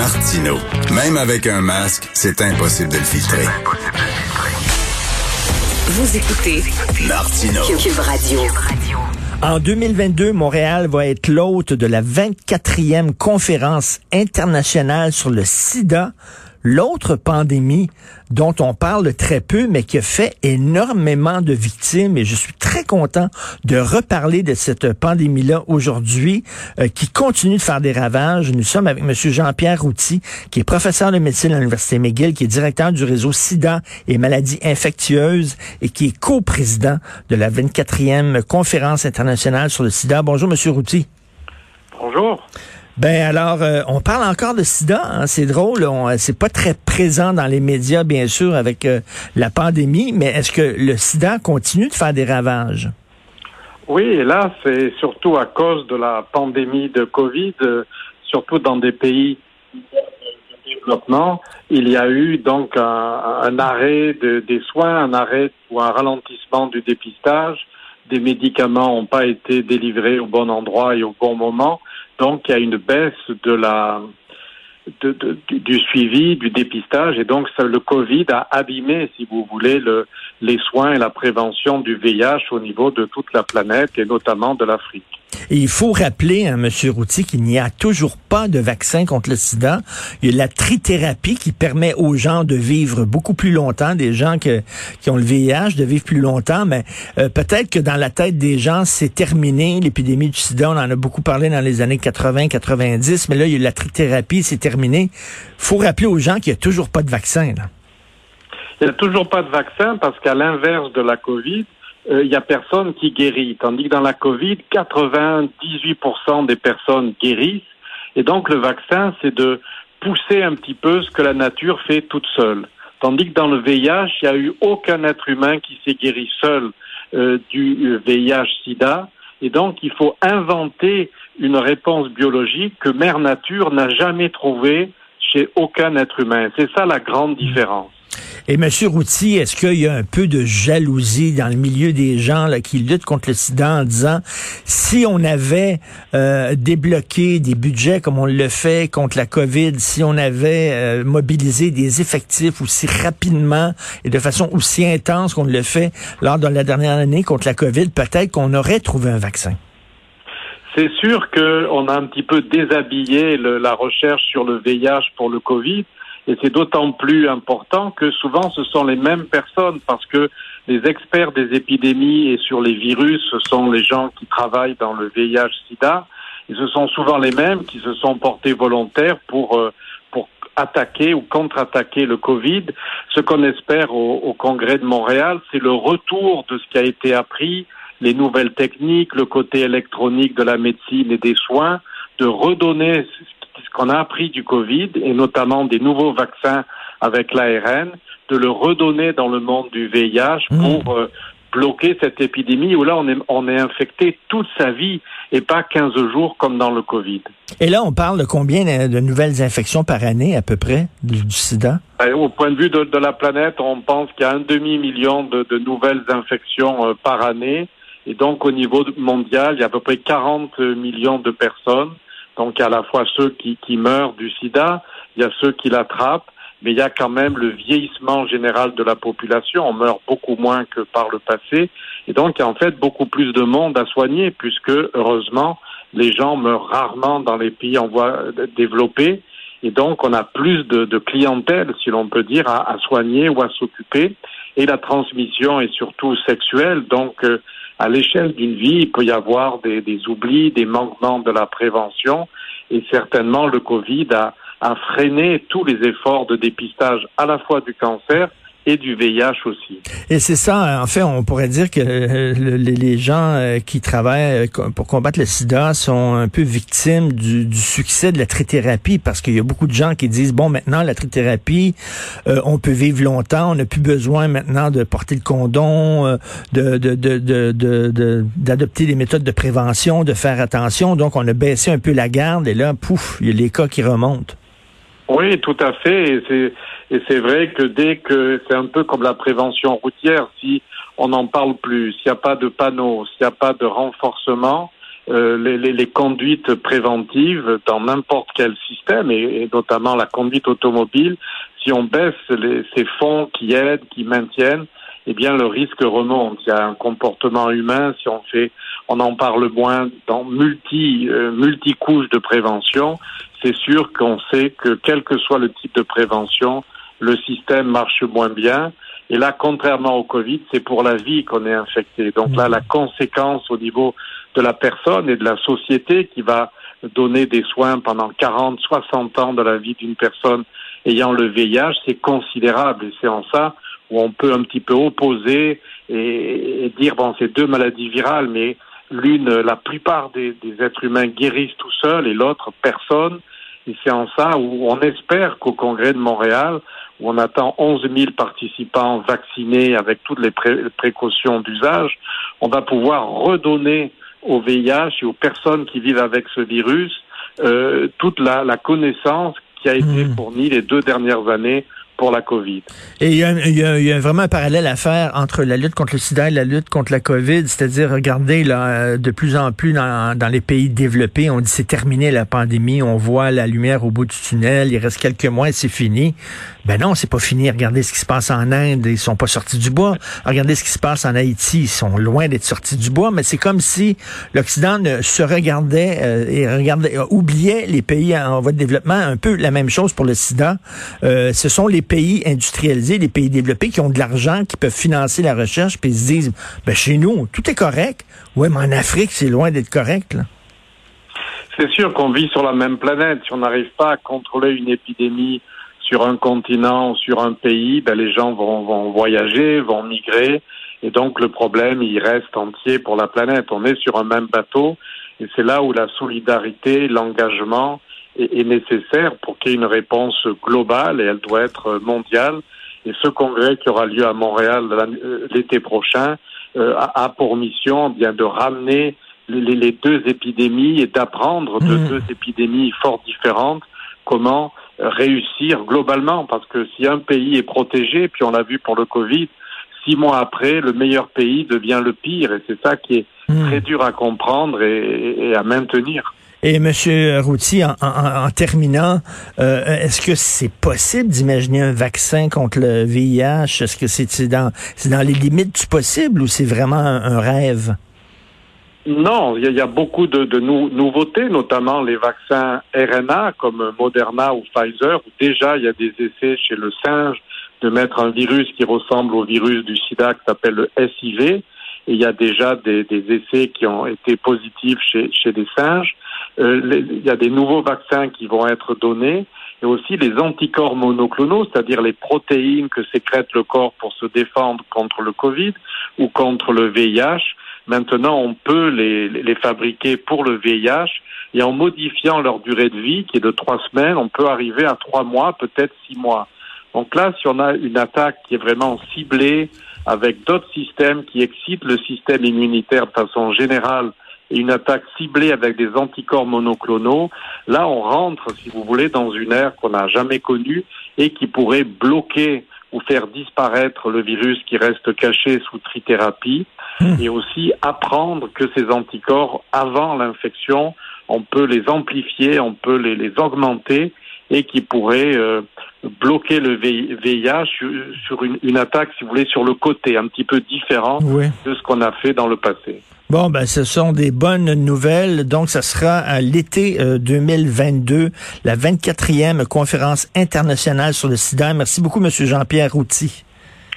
Martino. Même avec un masque, c'est impossible de le filtrer. Vous écoutez Martino. Cube Radio. En 2022, Montréal va être l'hôte de la 24e conférence internationale sur le sida, L'autre pandémie dont on parle très peu, mais qui a fait énormément de victimes, et je suis très content de reparler de cette pandémie-là aujourd'hui, euh, qui continue de faire des ravages. Nous sommes avec M. Jean-Pierre Routy, qui est professeur de médecine à l'Université McGill, qui est directeur du réseau SIDA et maladies infectieuses, et qui est co-président de la 24e conférence internationale sur le sida. Bonjour, M. Routy. Bonjour. Ben alors, euh, on parle encore de sida, hein, c'est drôle, euh, c'est pas très présent dans les médias, bien sûr, avec euh, la pandémie, mais est-ce que le sida continue de faire des ravages? Oui, et là, c'est surtout à cause de la pandémie de Covid, surtout dans des pays de développement, il y a eu donc un, arrêt des soins, un arrêt ou un ralentissement du dépistage. Des médicaments n'ont pas été délivrés au bon endroit et au bon moment. Donc, il y a une baisse de la, du suivi, du dépistage, et donc le Covid a abîmé, si vous voulez, le, les soins et la prévention du VIH au niveau de toute la planète et notamment de l'Afrique. Et il faut rappeler, hein, M. Routy, qu'il n'y a toujours pas de vaccin contre le sida. Il y a la trithérapie qui permet aux gens de vivre beaucoup plus longtemps, des gens qui ont le VIH, de vivre plus longtemps, mais euh, peut-être que dans la tête des gens, c'est terminé. L'épidémie du sida, on en a beaucoup parlé dans les années 80-90, mais là, il y a la trithérapie, c'est terminé. faut rappeler aux gens qu'il n'y a toujours pas de vaccin. Là. Il n'y a toujours pas de vaccin parce qu'à l'inverse de la COVID, euh, il n'y a personne qui guérit. Tandis que dans la Covid, 98% des personnes guérissent. Et donc le vaccin, c'est de pousser un petit peu ce que la nature fait toute seule. Tandis que dans le VIH, il n'y a eu aucun être humain qui s'est guéri seul euh, du VIH-Sida. Et donc il faut inventer une réponse biologique que Mère Nature n'a jamais trouvée chez aucun être humain. C'est ça la grande différence. Et M. Routy, est-ce qu'il y a un peu de jalousie dans le milieu des gens là, qui luttent contre le sida en disant si on avait euh, débloqué des budgets comme on le fait contre la COVID, si on avait euh, mobilisé des effectifs aussi rapidement et de façon aussi intense qu'on le fait lors de la dernière année contre la COVID, peut-être qu'on aurait trouvé un vaccin? C'est sûr qu'on a un petit peu déshabillé la recherche sur le VIH pour le Covid et c'est d'autant plus important que souvent ce sont les mêmes personnes parce que les experts des épidémies et sur les virus, ce sont les gens qui travaillent dans le VIH-Sida. Et ce sont souvent les mêmes qui se sont portés volontaires pour, euh, pour attaquer ou contre-attaquer le Covid. Ce qu'on espère au, au Congrès de Montréal, c'est le retour de ce qui a été appris, les nouvelles techniques, le côté électronique de la médecine et des soins, de redonner ce qu'on a appris du Covid et notamment des nouveaux vaccins avec l'ARN, de le redonner dans le monde du VIH mmh. pour euh, bloquer cette épidémie où là on est, on est infecté toute sa vie et pas 15 jours comme dans le Covid. Et là on parle de combien de nouvelles infections par année à peu près du, sida? Ben, au point de vue de, la planète, on pense qu'il y a un demi-million de, de, nouvelles infections euh, par année. Et donc au niveau mondial, il y a à peu près 40 millions de personnes. Donc, il y a à la fois ceux qui, meurent du sida, il y a ceux qui l'attrapent, mais il y a quand même le vieillissement général de la population. On meurt beaucoup moins que par le passé. Et donc, il y a en fait beaucoup plus de monde à soigner, puisque, heureusement, les gens meurent rarement dans les pays en voie développée. Et donc, on a plus de, clientèle, si l'on peut dire, à, à, soigner ou à s'occuper. Et la transmission est surtout sexuelle. Donc, euh, à l'échelle d'une vie, il peut y avoir des, des, oublis, des manquements de la prévention, et certainement le Covid a, a, freiné tous les efforts de dépistage à la fois du cancer et du VIH aussi. Et c'est ça, en fait, on pourrait dire que euh, le- les, gens euh, qui travaillent euh, pour combattre le sida sont un peu victimes du, succès de la trithérapie parce qu'il y a beaucoup de gens qui disent, bon, maintenant, la trithérapie, on peut vivre longtemps, on n'a plus besoin maintenant de porter le condom, de- d'adopter des méthodes de prévention, de faire attention. Donc, on a baissé un peu la garde et là, pouf, il y a les cas qui remontent. Oui, tout à fait. Et c'est, et c'est vrai que dès que c'est un peu comme la prévention routière, si on n'en parle plus, s'il n'y a pas de panneaux, s'il n'y a pas de renforcement, euh, les, les, les conduites préventives dans n'importe quel système, et, et notamment la conduite automobile, si on baisse les, ces fonds qui aident, qui maintiennent, eh bien le risque remonte. Il y a un comportement humain, si on fait, on en parle moins dans multi euh, multi couches de prévention. C'est sûr qu'on sait que quel que soit le type de prévention, le système marche moins bien. Et là, contrairement au Covid, c'est pour la vie qu'on est infecté. Donc là, la conséquence au niveau de la personne et de la société qui va donner des soins pendant 40, 60 ans de la vie d'une personne ayant le VIH, c'est considérable. Et c'est en ça où on peut un petit peu opposer et, et dire, bon, c'est deux maladies virales, mais l'une, la plupart des, des êtres humains guérissent tout seuls et l'autre, personne. Et c'est en ça où on espère qu'au Congrès de Montréal, où on attend 11 000 participants vaccinés avec toutes les pré- précautions d'usage, on va pouvoir redonner au VIH et aux personnes qui vivent avec ce virus euh, toute la, la connaissance qui a été Hmm. fournie les deux dernières années Et il y, a, il y a- il y a vraiment un parallèle à faire entre la lutte contre le sida et la lutte contre la COVID, c'est-à-dire, regardez, là, euh, de plus en plus dans, dans les pays développés, on dit c'est terminé la pandémie, on voit la lumière au bout du tunnel, il reste quelques mois et c'est fini. Ben non, c'est pas fini. Regardez ce qui se passe en Inde, ils sont pas sortis du bois. Regardez ce qui se passe en Haïti, ils sont loin d'être sortis du bois, mais c'est comme si l'Occident se regardait euh, et regardait, euh, oubliait les pays en voie de développement, un peu la même chose pour le sida. Euh, ce sont les pays industrialisés, les pays développés qui ont de l'argent, qui peuvent financer la recherche, puis ils se disent, ben chez nous, tout est correct. Ouais, mais en Afrique, c'est loin d'être correct. C'est sûr qu'on vit sur la même planète. Si on n'arrive pas à contrôler une épidémie sur un continent, sur un pays, ben les gens vont, vont voyager, vont migrer, et donc le problème, il reste entier pour la planète. On est sur un même bateau, et c'est là où la solidarité, l'engagement est, est nécessaire pour qu'il y ait une réponse globale, et elle doit être mondiale. Et ce congrès qui aura lieu à Montréal euh, l'été prochain euh, a, pour mission eh bien de ramener les, deux épidémies et d'apprendre de Mhm. deux épidémies fort différentes comment euh, réussir globalement. Parce que si un pays est protégé, puis on l'a vu pour le Covid, six mois après, le meilleur pays devient le pire. Et c'est ça qui est Hmm. très dur à comprendre et, et à maintenir. Et Monsieur Routy, en, terminant, euh, est-ce que c'est possible d'imaginer un vaccin contre le VIH Est-ce que c'est dans les limites du possible ou c'est vraiment un, rêve? Non, il y, a- beaucoup de, de nou- nouveautés, notamment les vaccins RNA comme Moderna ou Pfizer, déjà il y a des essais chez le singe de mettre un virus qui ressemble au virus du sida qui s'appelle le SIV. Il y a déjà des, des essais qui ont été positifs chez, chez des singes. Euh, il y a des nouveaux vaccins qui vont être donnés et aussi les anticorps monoclonaux, c'est-à-dire les protéines que sécrète le corps pour se défendre contre le Covid ou contre le VIH. Maintenant, on peut les, les fabriquer pour le VIH et en modifiant leur durée de vie, qui est de trois semaines, on peut arriver à trois mois, peut-être six mois. Donc là, si on a une attaque qui est vraiment ciblée avec d'autres systèmes qui excitent le système immunitaire de façon générale une attaque ciblée avec des anticorps monoclonaux, là, on rentre, si vous voulez, dans une ère qu'on n'a jamais connue et qui pourrait bloquer ou faire disparaître le virus qui reste caché sous trithérapie et aussi apprendre que ces anticorps, avant l'infection, on peut les amplifier, on peut les, les augmenter et qui pourraient euh, bloquer le VIH sur, sur une, une attaque, si vous voulez, sur le côté, un petit peu différent Oui. de ce qu'on a fait dans le passé. Bon, ben, ce sont des bonnes nouvelles. Donc, ça sera à l'été euh, 2022, la 24e conférence internationale sur le sida. Merci beaucoup, Monsieur Jean-Pierre Routy.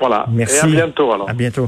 Voilà. Merci. Et à bientôt alors. À bientôt.